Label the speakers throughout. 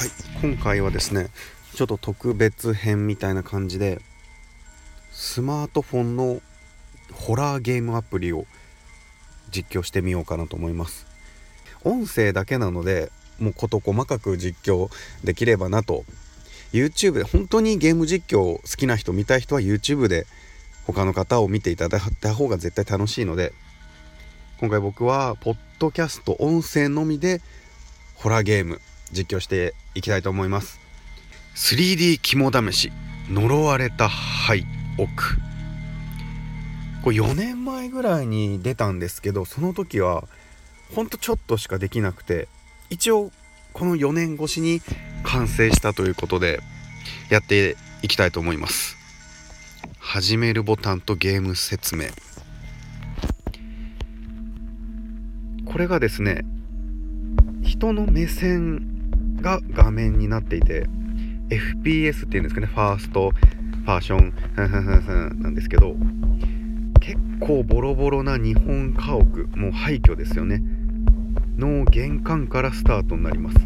Speaker 1: はい。今回はですねちょっと特別編みたいな感じでスマートフォンのホラーゲームアプリを実況してみようかなと思います。音声だけなのでもう事細かく実況できればなと。YouTube で本当にゲーム実況好きな人見たい人は YouTube で他の方を見ていただいた方が絶対楽しいので今回僕はポッドキャスト音声のみでホラーゲーム実況していきたいと思います。3D 肝試し呪われた廃屋これ4年前ぐらいに出たんですけどその時はほんとちょっとしかできなくて一応この4年越しに完成したということでやっていきたいと思います。始めるボタンとゲーム説明。これがですね人の目線が画面になっていて FPS っていうんですかねファーストファーションなんですけど結構ボロボロな日本家屋もう廃墟ですよね。の玄関からスタートになります。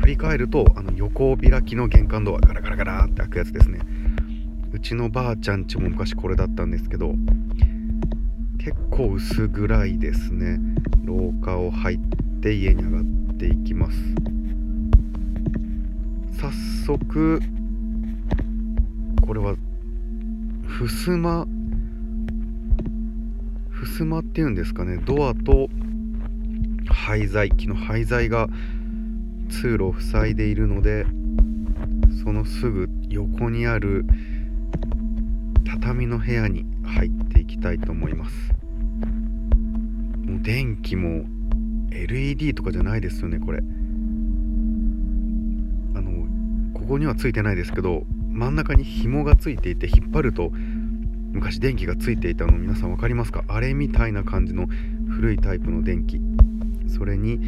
Speaker 1: 振り返るとあの横開きの玄関ドアガラガラガラって開くやつですね。うちのばあちゃんちも昔これだったんですけど結構薄暗いですね。廊下を入って家に上がっていきます。早速これは襖襖っていうんですかね。ドアと廃材木の廃材が通路を塞いでいるのでそのすぐ横にある畳の部屋に入っていきたいと思います。もう電気も LED とかじゃないですよねこれ。ここにはついてないですけど真ん中に紐がついていて引っ張ると昔電気がついていたの皆さん分かりますか？あれみたいな感じの古いタイプの電気。それに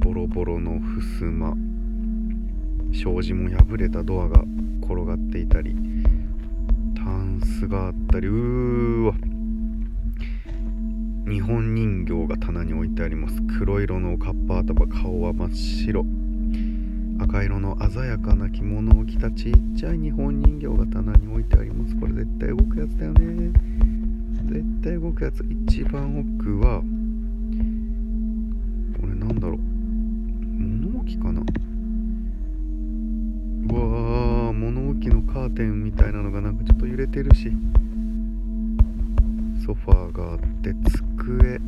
Speaker 1: ボロボロの襖。障子も破れたドアが転がっていたりタンスがあったりうーわ。日本人形が棚に置いてあります。黒色のカッパ頭顔は真っ白。赤色の鮮やかな着物を着たちっちゃい日本人形が棚に置いてあります。これ絶対動くやつだよね。絶対動くやつ。一番奥はこれなんだろう。物置かな。うわー物置のカーテンみたいなのがなんかちょっと揺れてるし。ソファーがあって机。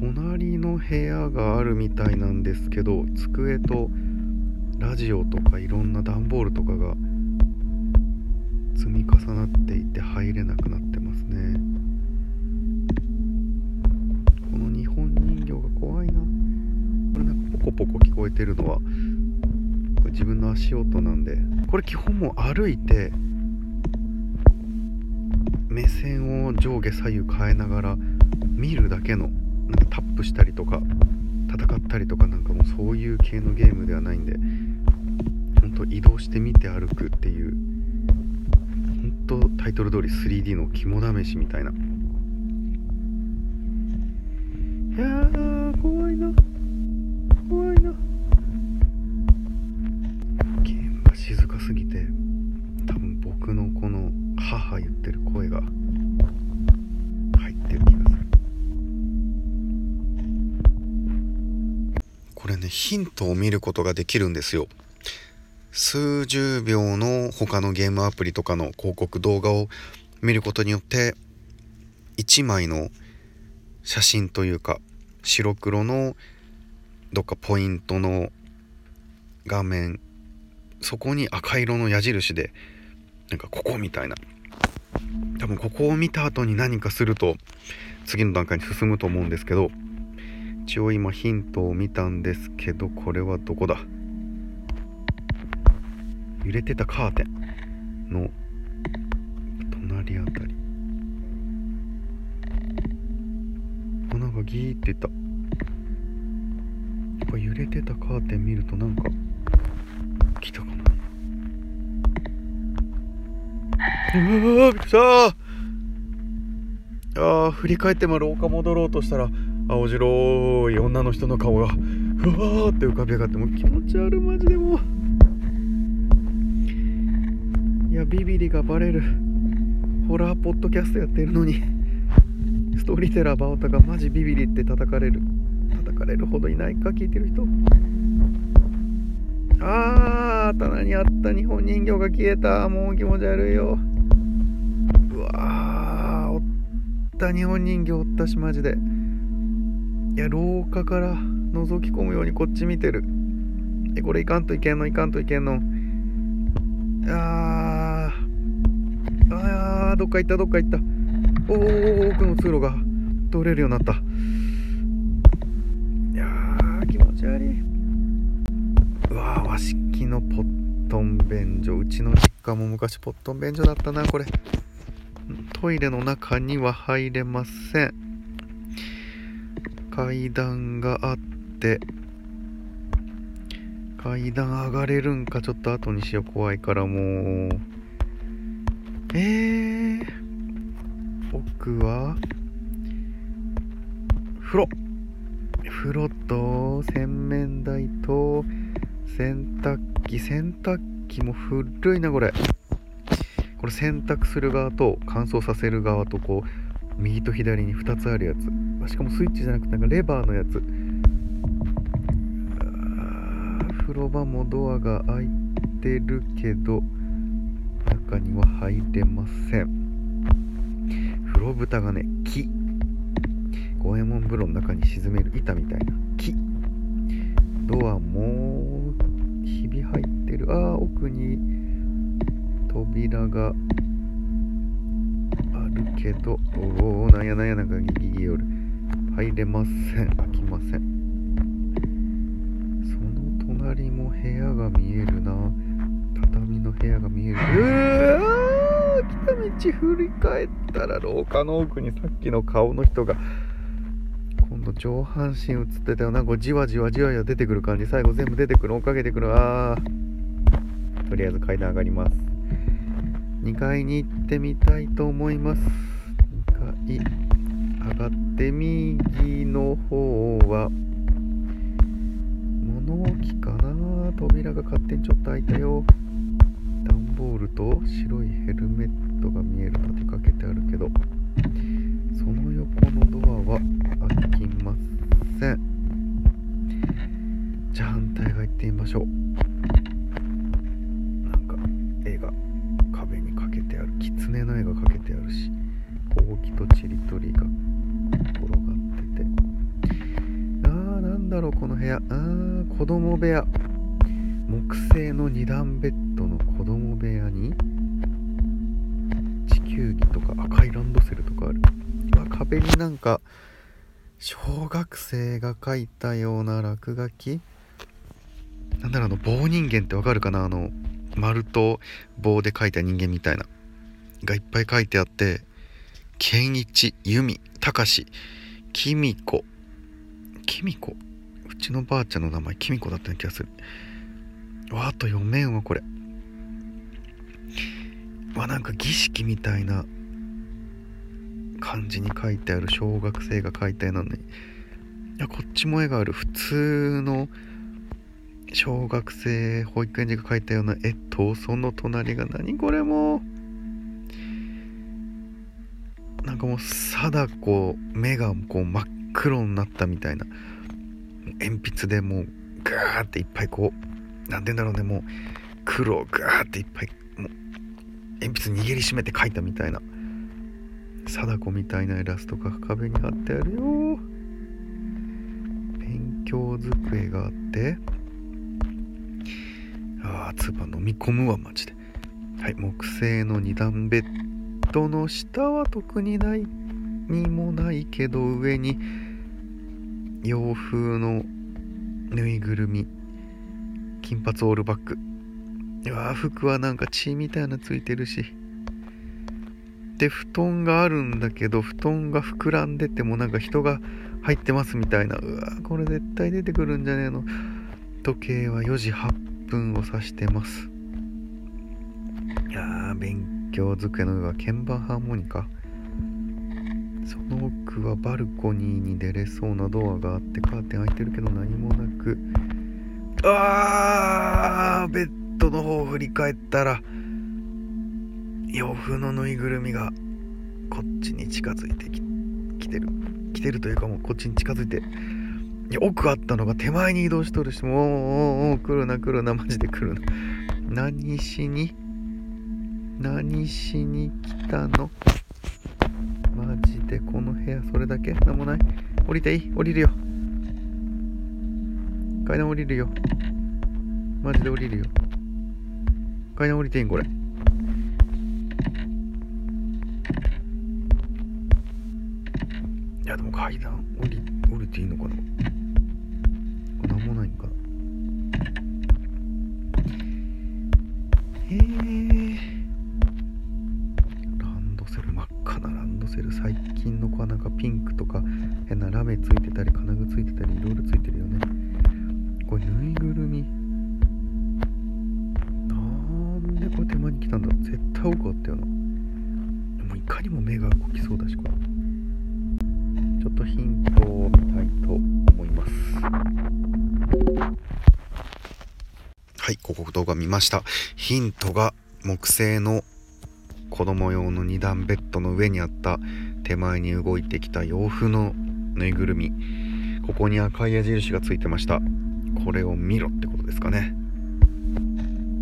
Speaker 1: 隣の部屋があるみたいなんですけど机とラジオとかいろんな段ボールとかが積み重なっていて入れなくなってますね。この日本人形が怖いな。これなんかポコポコ聞こえてるのは自分の足音なんでこれ基本もう歩いて目線を上下左右変えながら見るだけのなんかタップしたりとか戦ったりとかなんかもうそういう系のゲームではないんで本当移動して見て歩くっていう本当タイトル通り 3D の肝試しみたいな。いやー怖いな。怖いな。ゲームが静かすぎて多分僕のこの母言ってる声が入ってる気がする。これねヒントを見ることができるんですよ。数十秒の他のゲームアプリとかの広告動画を見ることによって1枚の写真というか白黒のどっかポイントの画面そこに赤色の矢印でなんかここみたいな。多分ここを見た後に何かすると次の段階に進むと思うんですけど一応今ヒントを見たんですけどこれはどこだ？揺れてたカーテンの隣あたり。あなんかギーっていったこれ揺れてたカーテン見るとなんか来たかなうわびっくりした。あー振り返っても廊下戻ろうとしたら青白い女の人の顔がふわーって浮かび上がってもう気持ち悪いマジでもう。ビビリがバレる。ホラーポッドキャストやってるのに。ストーリーテラーバオタがマジビビリって叩かれる。叩かれるほどいないか聞いてる人。あー棚にあった日本人形が消えた。もう気持ち悪いよ。うわーおった日本人形おったしマジで。いや廊下から覗き込むようにこっち見てる。えこれいかんといけんのいかんといけんの。どっか行ったどっか行った。おお奥の通路が通れるようになった。いやー気持ち悪い。うわー和式のポットン便所。うちの実家も昔ポットン便所だったなこれ。トイレの中には入れません。階段があって。階段上がれるんかちょっと後にしよう。怖いからもう。えー、奥は風呂。風呂と洗面台と洗濯機。洗濯機も古いなこれ。これ洗濯する側と乾燥させる側とこう右と左に2つあるやつ。しかもスイッチじゃなくてなんかレバーのやつ。風呂場もドアが開いてるけど中には入れません。風呂蓋がね木。五右衛門風呂の中に沈める板みたいな。木。ドアもひび入ってる。あー奥に扉があるけど。おおなんやなんやなんかギギギよる。入れません。開きません。その隣も部屋が見えるな。畳の部屋が見える。うわ道振り返ったら廊下の奥にさっきの顔の人が今度上半身映ってたよな。んかじわじわじわじわ出てくる感じ。最後全部出てくる追っかけてくる。あとりあえず階段上がります。2階に行ってみたいと思います。2階上がって右の方は。物置かな扉が勝手にちょっと開いたよ。段ボールと白いヘルメットが見える立てかけてあるけどその横のドアは開きません。じゃあ反対側行ってみましょう。生が描いたような落書き？なんだろうあの棒人間ってわかるかな？あの丸と棒で描いた人間みたいな。がいっぱい書いてあって健一由美隆史きみこきみこうちのばあちゃんの名前きみこだったような気がする。わあと読めんわこれ。わなんか儀式みたいな感じに書いてある。小学生が書いた絵なのに。いやこっちも絵がある普通の小学生保育園児が描いたような絵とその隣が何これも。なんかもう貞子目がこう真っ黒になったみたいな。鉛筆でもうガーっていっぱいこうなんて言うんだろうねもう。黒をガーっていっぱいもう。鉛筆握りしめて描いたみたいな。貞子みたいなイラストが壁に貼ってあるよ。強机があってああつば飲み込むわマジで。はい木製の二段ベッドの下は特にないにもないけど上に洋風のぬいぐるみ金髪オールバック。うわ服はなんか血みたいなついてるし。で布団があるんだけど布団が膨らんでてもなんか人が入ってますみたいな。うわこれ絶対出てくるんじゃねえの。時計は4時8分を指してます。いやー勉強机の上は鍵盤ハーモニカ。その奥はバルコニーに出れそうなドアがあってカーテン開いてるけど何もなく。あーベッドの方を振り返ったら洋風のぬいぐるみがこっちに近づいてきてる。来てるというかもうこっちに近づいて。いや奥あったのが手前に移動しとるしもうおうおう来るな来るなマジで来るな。何しに何しに来たの？マジでこの部屋それだけ？なんもない？降りていい？降りるよ。階段降りるよ。マジで降りるよ。階段降りていいんこれ？でも階段？降り降りていいのかな？何もないんかな？へえラはい広告動画見ました。ヒントが木製の子供用の2段ベッドの上にあった手前に動いてきた洋風のぬいぐるみ。ここに赤い矢印がついてました。これを見ろってことですかね。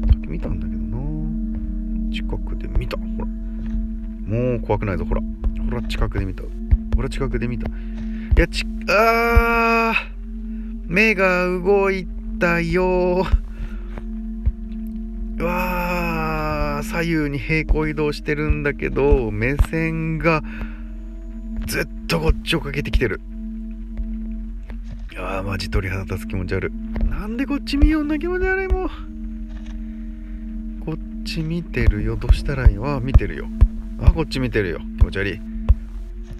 Speaker 1: さっき見たんだけどな。近くで見た。ほら。もう怖くないぞ。ほら。ほら近くで見た。ほら近くで見た。いやちあー。目が動いたようわー左右に平行移動してるんだけど目線がずっとこっちをかけてきてる。あーマジ鳥肌立つ気持ち悪い。なんでこっち見ようんな気持ち悪いもうこっち見てるよ。どうしたらいいよあー見てるよ。あこっち見てるよ。気持ち悪い。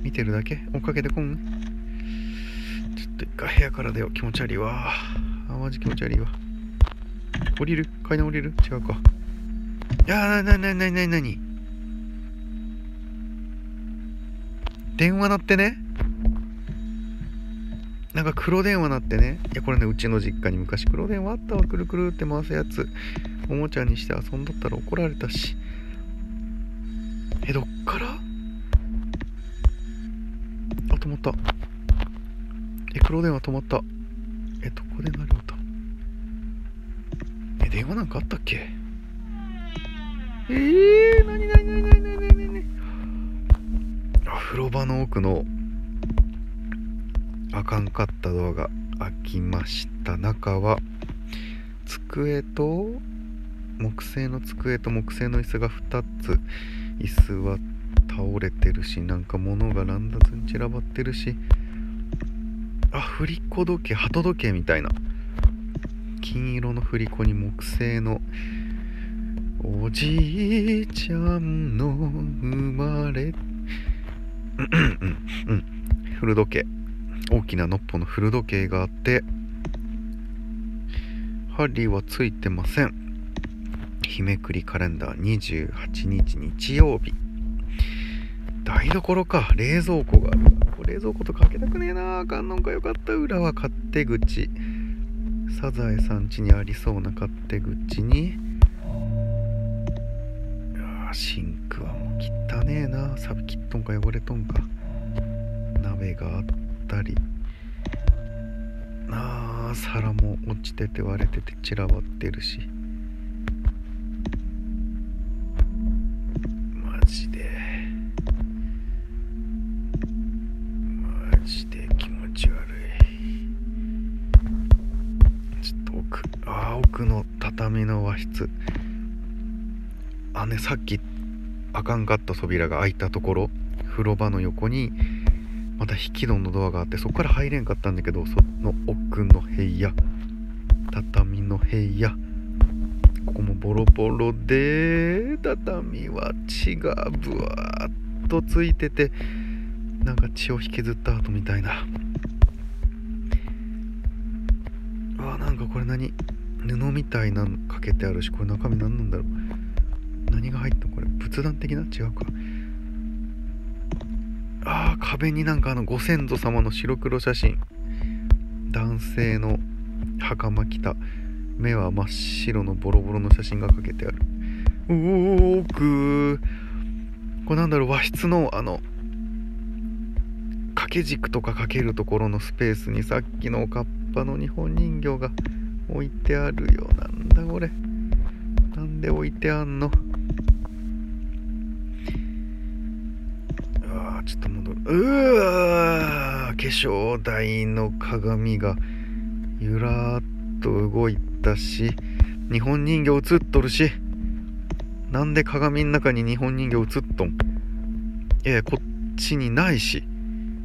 Speaker 1: 見てるだけ？追っかけてこん？ちょっと一回部屋から出よう。気持ち悪いわあマジ気持ち悪いわ。降りる？階段降りる？違うか。いやーなになになになななに電話鳴ってね。なんか黒電話鳴ってね。いやこれねうちの実家に昔黒電話あったわ。くるくるって回すやつ。おもちゃにして遊んどったら怒られたし。えどっから？あ止まった。え黒電話止まった。えどこで鳴り音え電話なんかあったっけ？えー、なになになになになになになに？あ風呂場の奥のあかんかったドアが開きました。中は机と木製の机と木製の椅子が2つ。椅子は倒れてるしなんか物が乱雑に散らばってるし。あ振り子時計鳩時計みたいな金色の振り子に木製のおじいちゃんの生まれうんうん古時計。大きなのっぽの古時計があって針はついてません。日めくりカレンダー28日日曜日。台所か。冷蔵庫がある。冷蔵庫とか開けたくねえな。あかんのか。よかった。裏は勝手口。サザエさん家にありそうな勝手口に。シンクはもう汚ねえな。サビ切っとんか汚れとんか。鍋があったり。あ皿も落ちてて割れてて散らばってるし。室。あねさっきあかんかった扉が開いたところ風呂場の横にまた引き戸のドアがあってそこから入れんかったんだけどその奥の部屋畳の部屋ここもボロボロで畳は血がぶわっとついててなんか血を引きずった後みたいな。あなんかこれ何？布みたいなのかけてあるしこれ中身何なんだろう。何が入ったこれ。仏壇的な？違うか。あー壁になんかあのご先祖様の白黒写真。男性の袴着た。目は真っ白のボロボロの写真がかけてある。お奥これなんだろう。和室のあの掛け軸とかかけるところのスペースにさっきのおかっぱの日本人形が置いてあるよ。なんだこれ。なんで置いてあんの？うわちょっと戻る。うわ化粧台の鏡がゆらっと動いたし日本人形映っとるし。なんで鏡の中に日本人形映っとん？いやこっちにないし。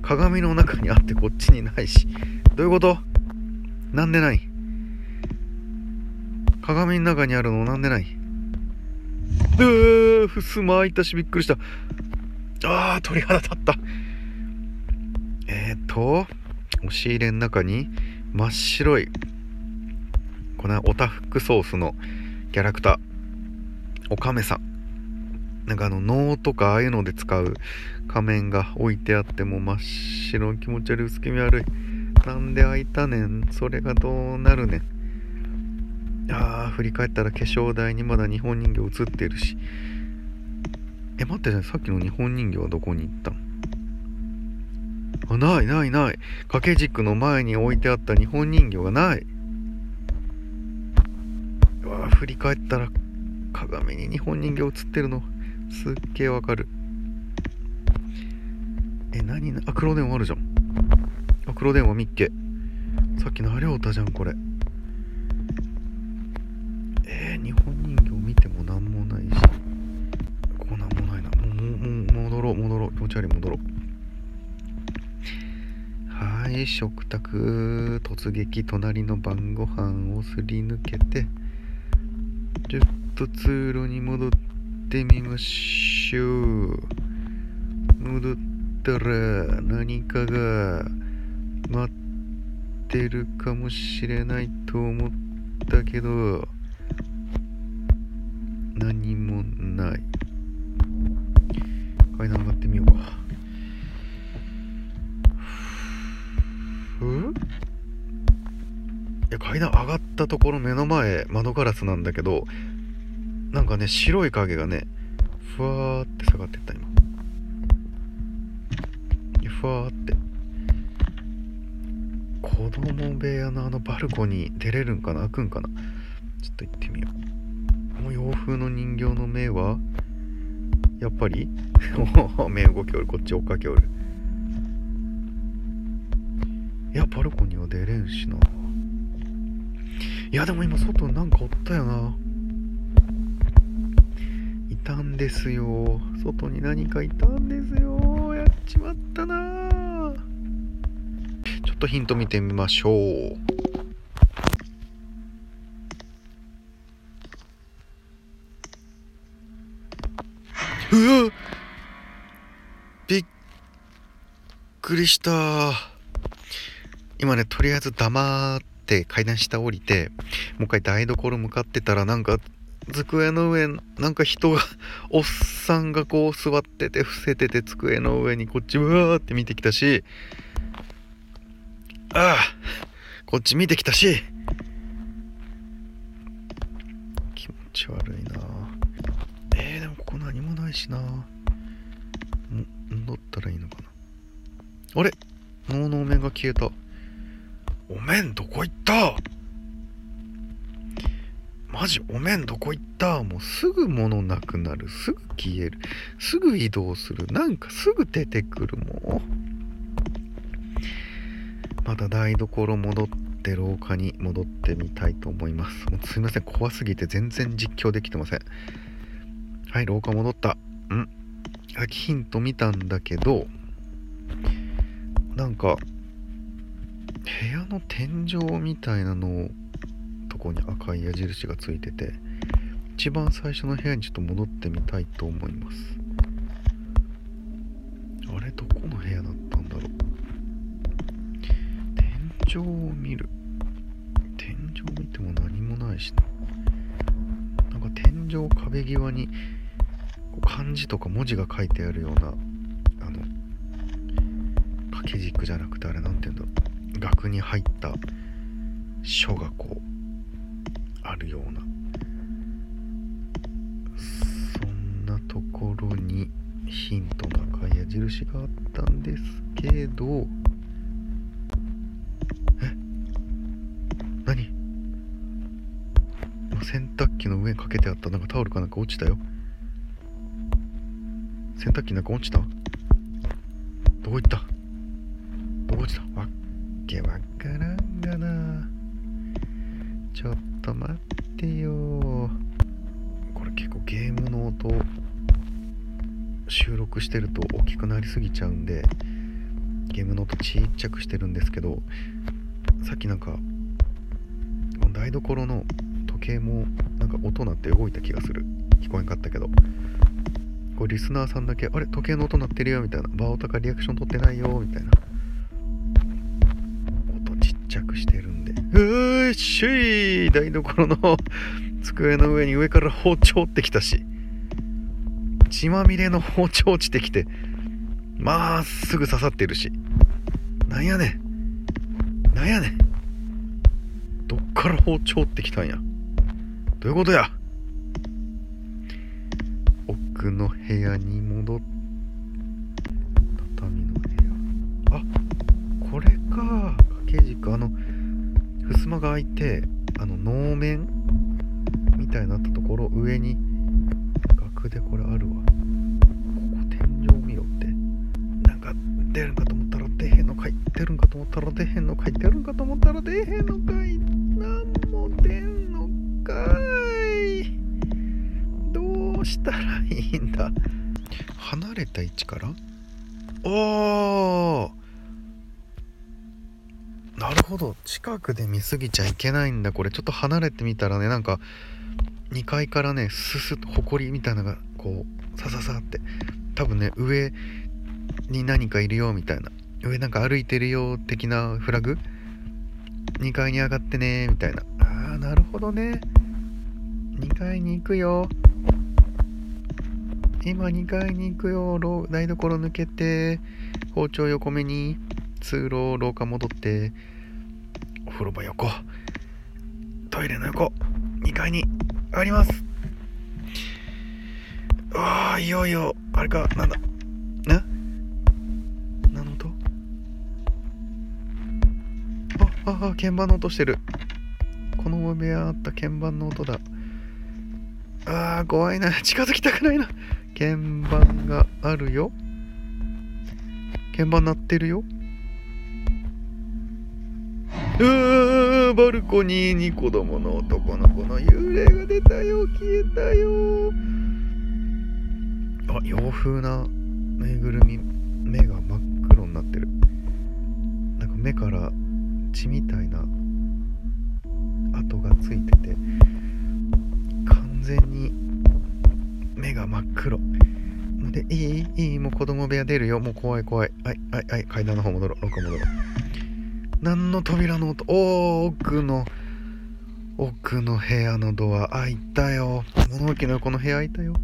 Speaker 1: 鏡の中にあってこっちにないし。どういうこと？なんでない？鏡の中にあるのなんでない？うーふすま開いたしびっくりした。あー鳥肌立った。えっ、と押し入れの中に真っ白いこのオタフクソースのキャラクターおかめさん。なんかあの能とかああいうので使う仮面が置いてあっても真っ白気持ち悪い薄気味悪い。なんで開いたねん？それがどうなるねん？あー振り返ったら化粧台にまだ日本人形映ってるし。え待ってさっきの日本人形はどこに行ったん？あないないない。掛け軸の前に置いてあった日本人形がない。うわ振り返ったら鏡に日本人形映ってるの。すっげえわかる。え何あ黒電話あるじゃん。あ黒電話ミッケ。さっきのあれおたじゃんこれ。えー、日本人形見ても何もないし。ここなんもないな。もうもう戻ろう戻ろう。気持ち悪い戻ろう。はい食卓突撃隣の晩ご飯をすり抜けてちょっと通路に戻ってみましょう。戻ったら何かが待ってるかもしれないと思ったけど何もない。階段上がってみようか。ふいや階段上がったところ目の前窓ガラスなんだけどなんかね白い影がねふわーって下がってった今。ふわーって。子供部屋のあのバルコニー出れるんかな？開くんかな？ちょっと行ってみよう。この洋風の人形の目はやっぱり？目動きおる。こっち追っかけおる。いやバルコニーは出れんしな。いやでも今外なんかおったよな。いたんですよ。外に何かいたんですよ。やっちまったな。ちょっとヒント見てみましょう。うわびっくりした。今ねとりあえず黙って階段下降りてもう一回台所向かってたらなんか机の上なんか人がおっさんがこう座ってて伏せてて机の上にこっちうわーって見てきたしああこっち見てきたしあれ？能のお面が消えた。お面どこ行った？マジお面どこ行った？もうすぐ物なくなる。すぐ消える。すぐ移動する。なんかすぐ出てくるもん。また台所戻って廊下に戻ってみたいと思います。もうすいません。怖すぎて全然実況できてません。はい廊下戻った。ん。ヒント見たんだけどなんか部屋の天井みたいなのとこに赤い矢印がついてて一番最初の部屋にちょっと戻ってみたいと思います。あれどこの部屋だったんだろう。天井を見る。天井見ても何もないしな。なんか天井壁際に漢字とか文字が書いてあるような掛け軸じゃなくてあれなんて言うんだ？ろう額に入った書がこうあるような。そんなところにヒントの赤い矢印があったんですけど。え？何？洗濯機の上にかけてあった。なんかタオルかなんか落ちたよ。洗濯機なんか落ちた？どこ行った？結構ゲームの音収録してると大きくなりすぎちゃうんでゲームの音ちっちゃくしてるんですけどさっきなんか台所の時計もなんか音鳴って動いた気がする。聞こえんかったけど。こうリスナーさんだけ「あれ？時計の音鳴ってるよ」みたいな「バオタカリアクション取ってないよ」みたいな。音ちっちゃくしてるんで「うーしい台所の机の上に上から包丁ってきたし血まみれの包丁落ちてきてまっすぐ刺さってるし。なんやねん。なんやねん。どっから包丁ってきたんや。どういうことや。奥の部屋に戻っ畳の部屋。あこれか。掛け軸。あの襖が開いてあの能面たいになったところ上に額でこれあるわ。ここ天井見ろって。なんか出るんかと思ったら出へんのかい。出るんかと思ったら出へんのかい。出るんかと思ったら出へんのかい。なんも出んのかい。どうしたらいいんだ。離れた位置から？おー。なるほど。近くで見すぎちゃいけないんだ。これちょっと離れてみたらねなんか2階からねすすっとほこりみたいなのがこうさささって多分ね上に何かいるよみたいな。上なんか歩いてるよ的なフラグ？2階に上がってねみたいな。あーなるほどね。2階に行くよ。今2階に行くよ。台所抜けて包丁横目に通路廊下戻ってお風呂場横。トイレの横。2階に。上がります。ああいよいよあれかなんだ。な何の音？あああ鍵盤の音してる。この部屋あった鍵盤の音だ。あー怖いな。近づきたくないな。鍵盤があるよ。鍵盤鳴ってるよ。うーバルコニーに子供の男の子の幽霊が出たよ。消えたよ。あ洋風なぬいぐるみ。目が真っ黒になってる。なんか目から血みたいな跡がついてて。完全に目が真っ黒。でいいいいもう子供部屋出るよ。もう怖い怖い。はいはいはい。階段の方戻ろう。廊下戻ろう。何の扉の音？おー奥の奥の部屋のドア。開いたよ。物置の横の部屋開いたよ。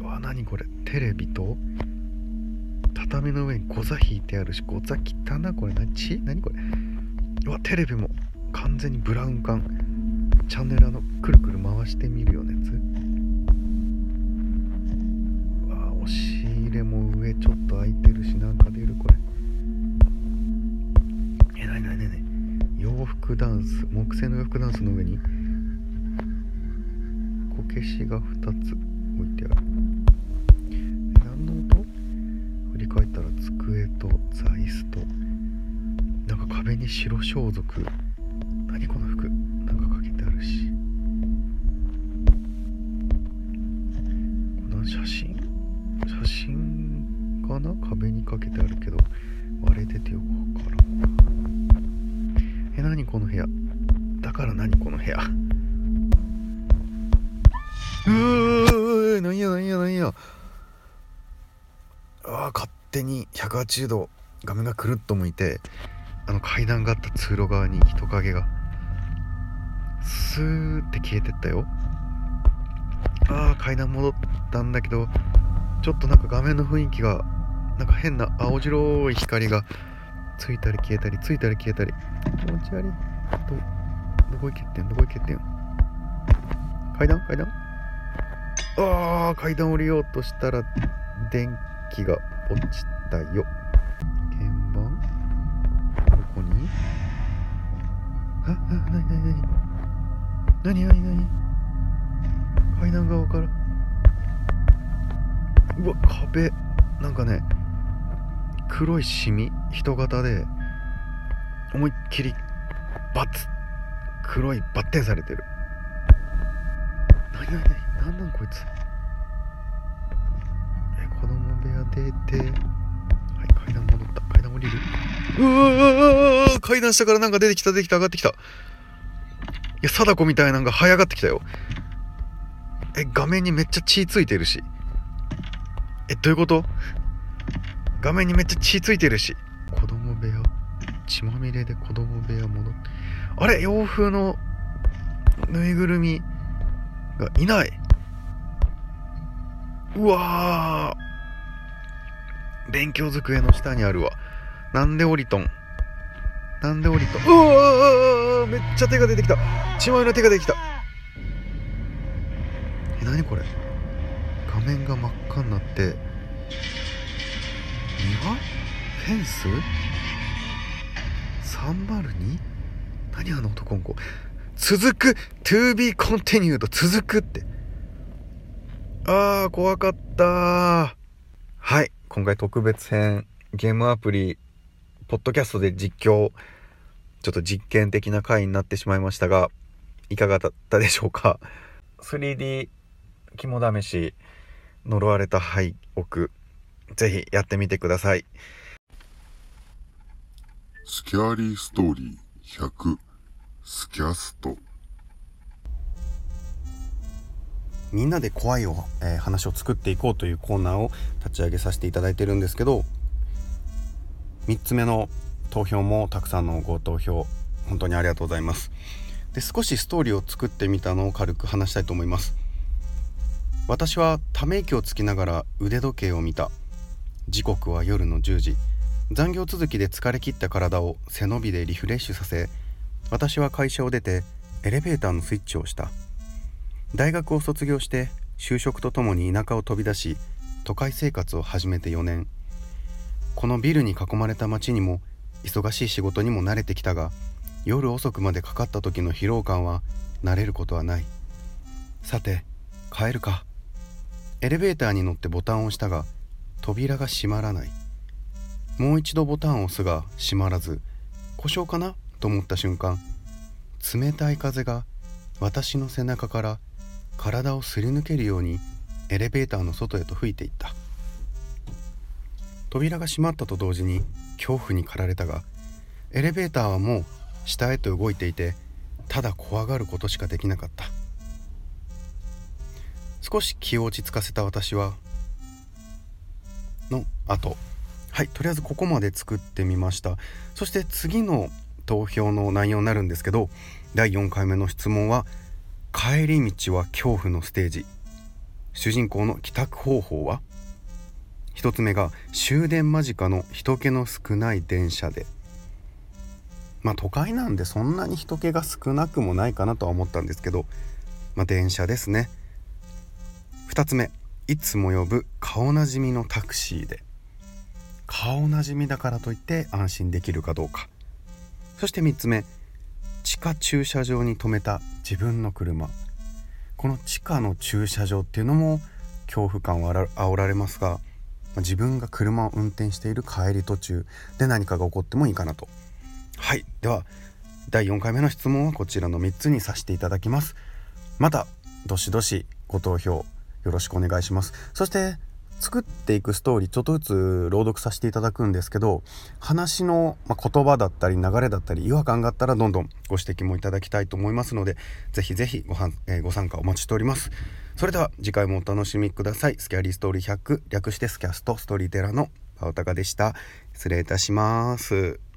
Speaker 1: うわ何これ？テレビと畳の上にゴザ引いてあるしゴザ汚なこれ何？血何これ？うわテレビも。完全にブラウン管。チャンネルあのくるくる回してみるようなやつわ押し入れも上ちょっと開いてるしなんか出るこれ。洋服ダンス木製の洋服ダンスの上にこけしが2つ置いてある。何の音？振り返ったら机と座椅子となんか壁に白装束。何この服？なんかかけてあるし。この写真？写真かな？壁にかけてあるけど割れててよくわからん。この部屋。だから何この部屋。うーなんやなんやなんや。あー勝手に180度画面がくるっと向いてあの階段があった通路側に人影がスーって消えてったよ。あー階段戻ったんだけどちょっとなんか画面の雰囲気がなんか変な青白い光がついたり消えたりついたり消えたり。気持ち悪い。どどこ行けってん？どこ行けってん？階段？階段？あー階段降りようとしたら電気が落ちたよ。鍵盤？どこに？ああなになになになになになに階段側から。うわ壁。なんかね黒いシミ？人型で。思いっきりバツ黒いバッテンされてる。なになになになんなんこいつ？え子供部屋出てはい階段戻った。階段降りる。うわ階段下からなんか出てきた出てきた上がってきた。いや貞子みたいなのが這い上がってきたよ。え画面にめっちゃ血ついてるし。えどういうこと？画面にめっちゃ血ついてるし。血まみれで子供部屋戻ってあれ洋風のぬいぐるみがいない。うわー。勉強机の下にあるわ。なんで降りとん。なんで降りとん。うわーめっちゃ手が出てきた。血まみれの手が出てきた。え何これ。画面が真っ赤になって庭？フェンス？302? 何あの男の子？続く？to be continued 続くって。あー怖かったはい今回特別編ゲームアプリポッドキャストで実況ちょっと実験的な回になってしまいましたがいかがだったでしょうか？3D 肝試し呪われた廃屋ぜひやってみてください。
Speaker 2: スキャーリーストーリー100スキャスト。
Speaker 1: みんなで怖いお、えー話を作っていこうというコーナーを立ち上げさせていただいてるんですけど3つ目の投票もたくさんのご投票本当にありがとうございます。で少しストーリーを作ってみたのを軽く話したいと思います。私はため息をつきながら腕時計を見た。時刻は夜の10時。残業続きで疲れ切った体を背伸びでリフレッシュさせ私は会社を出てエレベーターのスイッチをした。大学を卒業して就職とともに田舎を飛び出し都会生活を始めて4年。このビルに囲まれた街にも忙しい仕事にも慣れてきたが夜遅くまでかかった時の疲労感は慣れることはない。さて帰るか。エレベーターに乗ってボタンを押したが扉が閉まらない。もう一度ボタンを押すが閉まらず故障かなと思った瞬間冷たい風が私の背中から体をすり抜けるようにエレベーターの外へと吹いていった。扉が閉まったと同時に恐怖に駆られたがエレベーターはもう下へと動いていてただ怖がることしかできなかった。少し気を落ち着かせた私はの後はいとりあえずここまで作ってみました。そして次の投票の内容になるんですけど第4回目の質問は「帰り道は恐怖のステージ」主人公の帰宅方法は？1つ目が終電間近の人気の少ない電車で。まあ都会なんでそんなに人気が少なくもないかなとは思ったんですけどまあ電車ですね。2つ目いつも呼ぶ顔なじみのタクシーで。顔なじみだからといって安心できるかどうか。そして3つ目。地下駐車場に止めた自分の車。この地下の駐車場っていうのも恐怖感をあら煽られますが自分が車を運転している帰り途中。で何かが起こってもいいかなと。はい。では第4回目の質問はこちらの3つにさせていただきます。またどしどしご投票よろしくお願いします。そして作っていくストーリーちょっとずつ朗読させていただくんですけど話の、言葉だったり流れだったり違和感があったらどんどんご指摘もいただきたいと思いますのでぜひぜひごはん、えーご参加お待ちしております。それでは次回もお楽しみください。スキャリーストーリー100略してスキャストストーリーテラーのパオタカでした。失礼いたします「